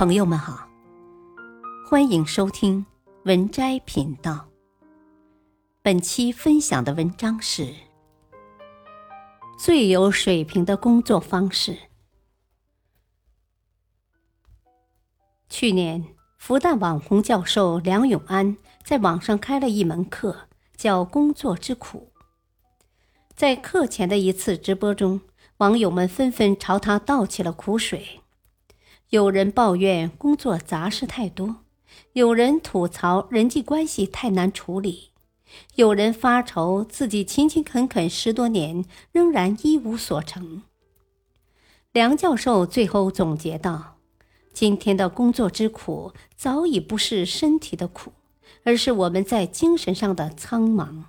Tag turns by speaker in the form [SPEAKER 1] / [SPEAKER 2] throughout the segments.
[SPEAKER 1] 朋友们好，欢迎收听文摘频道。本期分享的文章是：最有水平的工作方式。去年，复旦网红教授梁永安在网上开了一门课，叫《工作之苦》。在课前的一次直播中，网友们纷纷朝他倒起了苦水。有人抱怨工作杂事太多，有人吐槽人际关系太难处理，有人发愁自己勤勤恳恳十多年仍然一无所成。梁教授最后总结道：“今天的工作之苦，早已不是身体的苦，而是我们在精神上的苍茫。”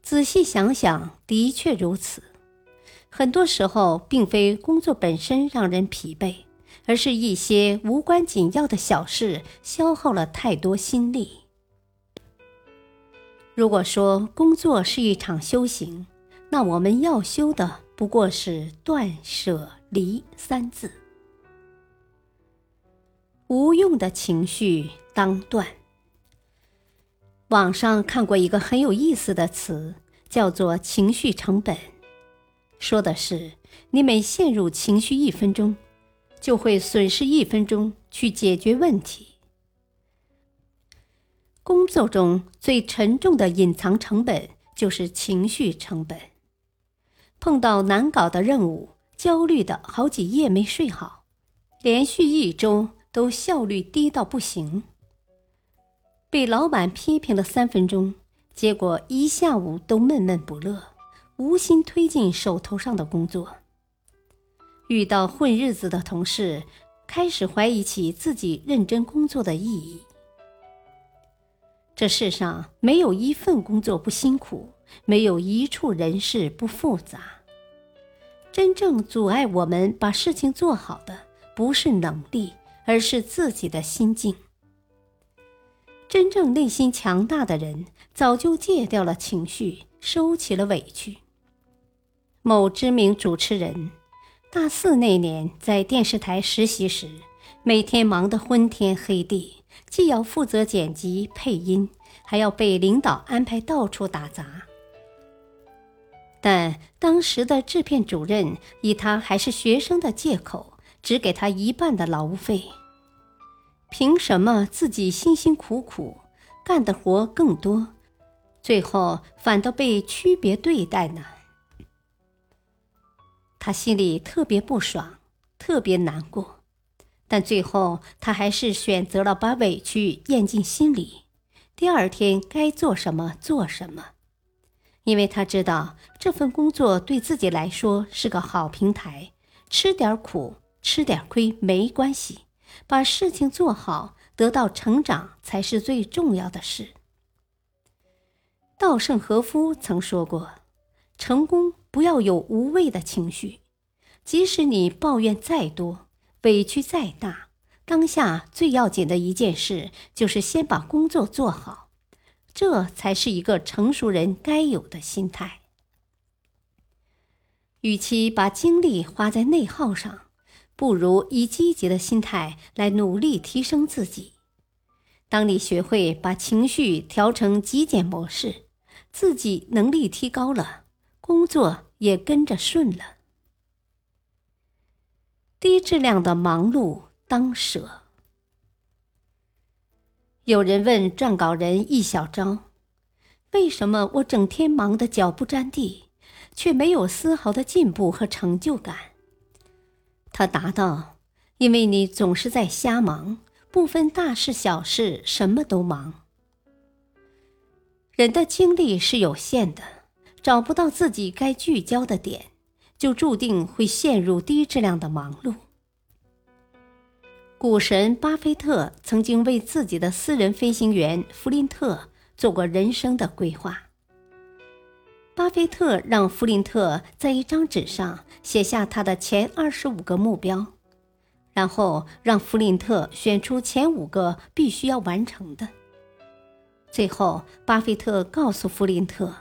[SPEAKER 1] 仔细想想，的确如此。很多时候，并非工作本身让人疲惫，而是一些无关紧要的小事消耗了太多心力。如果说工作是一场修行，那我们要修的不过是断舍离三字。无用的情绪当断。网上看过一个很有意思的词，叫做情绪成本。说的是，你每陷入情绪一分钟，就会损失一分钟去解决问题。工作中最沉重的隐藏成本就是情绪成本。碰到难搞的任务，焦虑的好几夜没睡好，连续一周都效率低到不行。被老板批评了三分钟，结果一下午都闷闷不乐。无心推进手头上的工作，遇到混日子的同事，开始怀疑起自己认真工作的意义。这世上没有一份工作不辛苦，没有一处人事不复杂。真正阻碍我们把事情做好的，不是能力，而是自己的心境。真正内心强大的人，早就戒掉了情绪，收起了委屈。某知名主持人，大四那年在电视台实习时，每天忙得昏天黑地，既要负责剪辑配音，还要被领导安排到处打杂。但当时的制片主任以他还是学生的借口，只给他一半的劳务费。凭什么自己辛辛苦苦干的活更多，最后反倒被区别对待呢？他心里特别不爽，特别难过，但最后他还是选择了把委屈咽进心里。第二天该做什么做什么，因为他知道这份工作对自己来说是个好平台，吃点苦，吃点亏没关系，把事情做好，得到成长才是最重要的事。稻盛和夫曾说过：“成功。”不要有无谓的情绪，即使你抱怨再多，委屈再大，当下最要紧的一件事就是先把工作做好，这才是一个成熟人该有的心态。与其把精力花在内耗上，不如以积极的心态来努力提升自己。当你学会把情绪调成极简模式，自己能力提高了。工作也跟着顺了。低质量的忙碌当舍。有人问撰稿人易小昭：“为什么我整天忙得脚不沾地，却没有丝毫的进步和成就感？”他答道：“因为你总是在瞎忙，不分大事小事，什么都忙。人的精力是有限的。”找不到自己该聚焦的点，就注定会陷入低质量的忙碌。股神巴菲特曾经为自己的私人飞行员弗林特做过人生的规划。巴菲特让弗林特在一张纸上写下他的前二十五个目标，然后让弗林特选出前五个必须要完成的。最后，巴菲特告诉弗林特。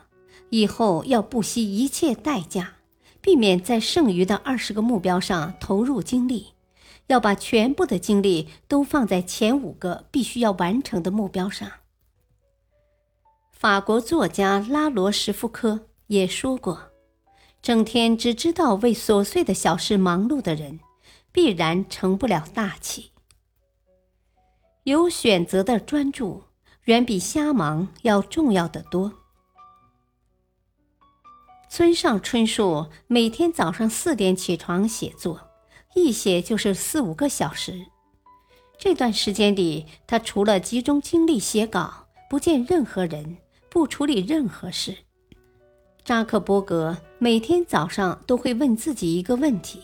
[SPEAKER 1] 以后要不惜一切代价，避免在剩余的二十个目标上投入精力，要把全部的精力都放在前五个必须要完成的目标上。法国作家拉罗什夫科也说过：“整天只知道为琐碎的小事忙碌的人，必然成不了大器。有选择的专注，远比瞎忙要重要的多。”村上春树每天早上四点起床写作，一写就是四五个小时。这段时间里，他除了集中精力写稿，不见任何人，不处理任何事。扎克伯格每天早上都会问自己一个问题：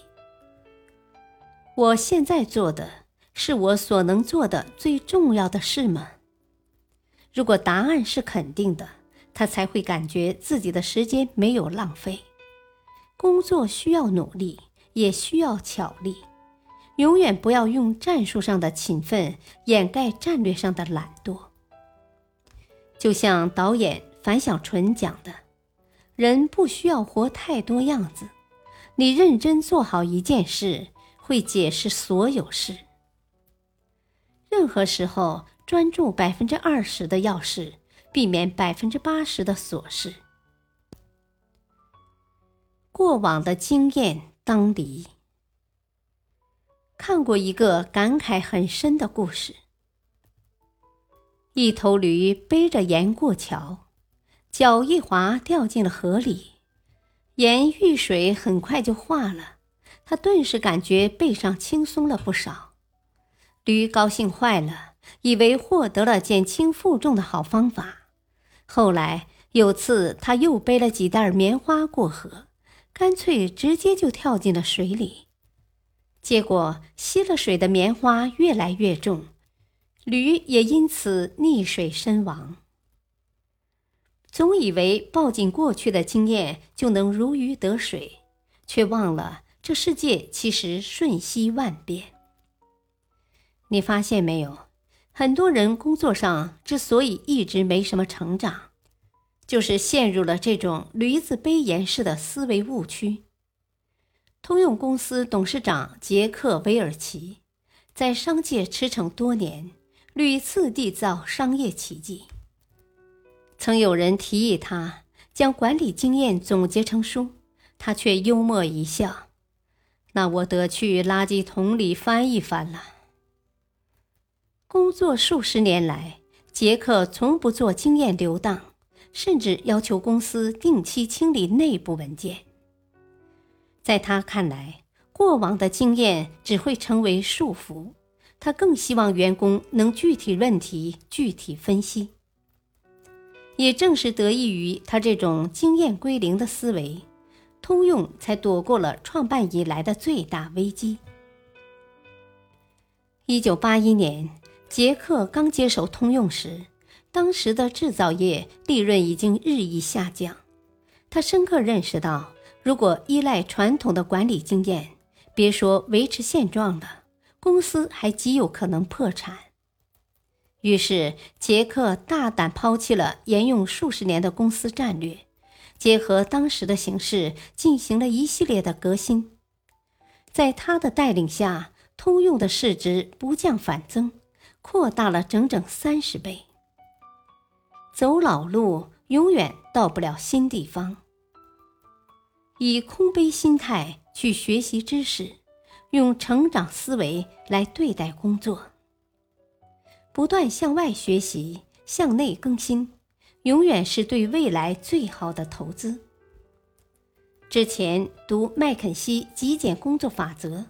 [SPEAKER 1] 我现在做的是我所能做的最重要的事吗？如果答案是肯定的。他才会感觉自己的时间没有浪费。工作需要努力，也需要巧力，永远不要用战术上的勤奋掩盖战略上的懒惰。就像导演樊小纯讲的：“人不需要活太多样子，你认真做好一件事，会解释所有事。任何时候，专注百分之二十的要事。”避免百分之八十的琐事。过往的经验当离。看过一个感慨很深的故事：一头驴背着盐过桥，脚一滑掉进了河里，盐遇水很快就化了，他顿时感觉背上轻松了不少。驴高兴坏了，以为获得了减轻负重的好方法。后来有次，他又背了几袋棉花过河，干脆直接就跳进了水里。结果吸了水的棉花越来越重，驴也因此溺水身亡。总以为抱紧过去的经验就能如鱼得水，却忘了这世界其实瞬息万变。你发现没有？很多人工作上之所以一直没什么成长，就是陷入了这种驴子背盐式的思维误区。通用公司董事长杰克韦尔奇在商界驰骋多年，屡次缔造商业奇迹。曾有人提议他将管理经验总结成书，他却幽默一笑：“那我得去垃圾桶里翻一翻了。”工作数十年来，杰克从不做经验流荡，甚至要求公司定期清理内部文件。在他看来，过往的经验只会成为束缚，他更希望员工能具体问题具体分析。也正是得益于他这种经验归零的思维，通用才躲过了创办以来的最大危机。一九八一年。杰克刚接手通用时，当时的制造业利润已经日益下降。他深刻认识到，如果依赖传统的管理经验，别说维持现状了，公司还极有可能破产。于是，杰克大胆抛弃了沿用数十年的公司战略，结合当时的形势，进行了一系列的革新。在他的带领下，通用的市值不降反增。扩大了整整三十倍。走老路永远到不了新地方。以空杯心态去学习知识，用成长思维来对待工作。不断向外学习，向内更新，永远是对未来最好的投资。之前读麦肯锡极简工作法则，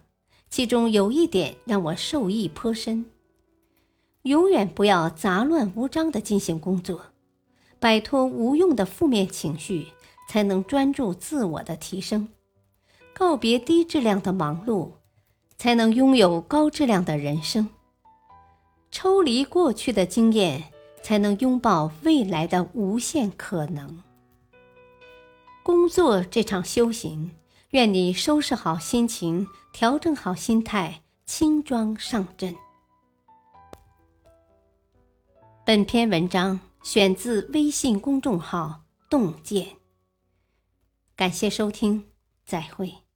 [SPEAKER 1] 其中有一点让我受益颇深。永远不要杂乱无章地进行工作，摆脱无用的负面情绪，才能专注自我的提升；告别低质量的忙碌，才能拥有高质量的人生；抽离过去的经验，才能拥抱未来的无限可能。工作这场修行，愿你收拾好心情，调整好心态，轻装上阵。本篇文章选自微信公众号“洞见”，感谢收听，再会。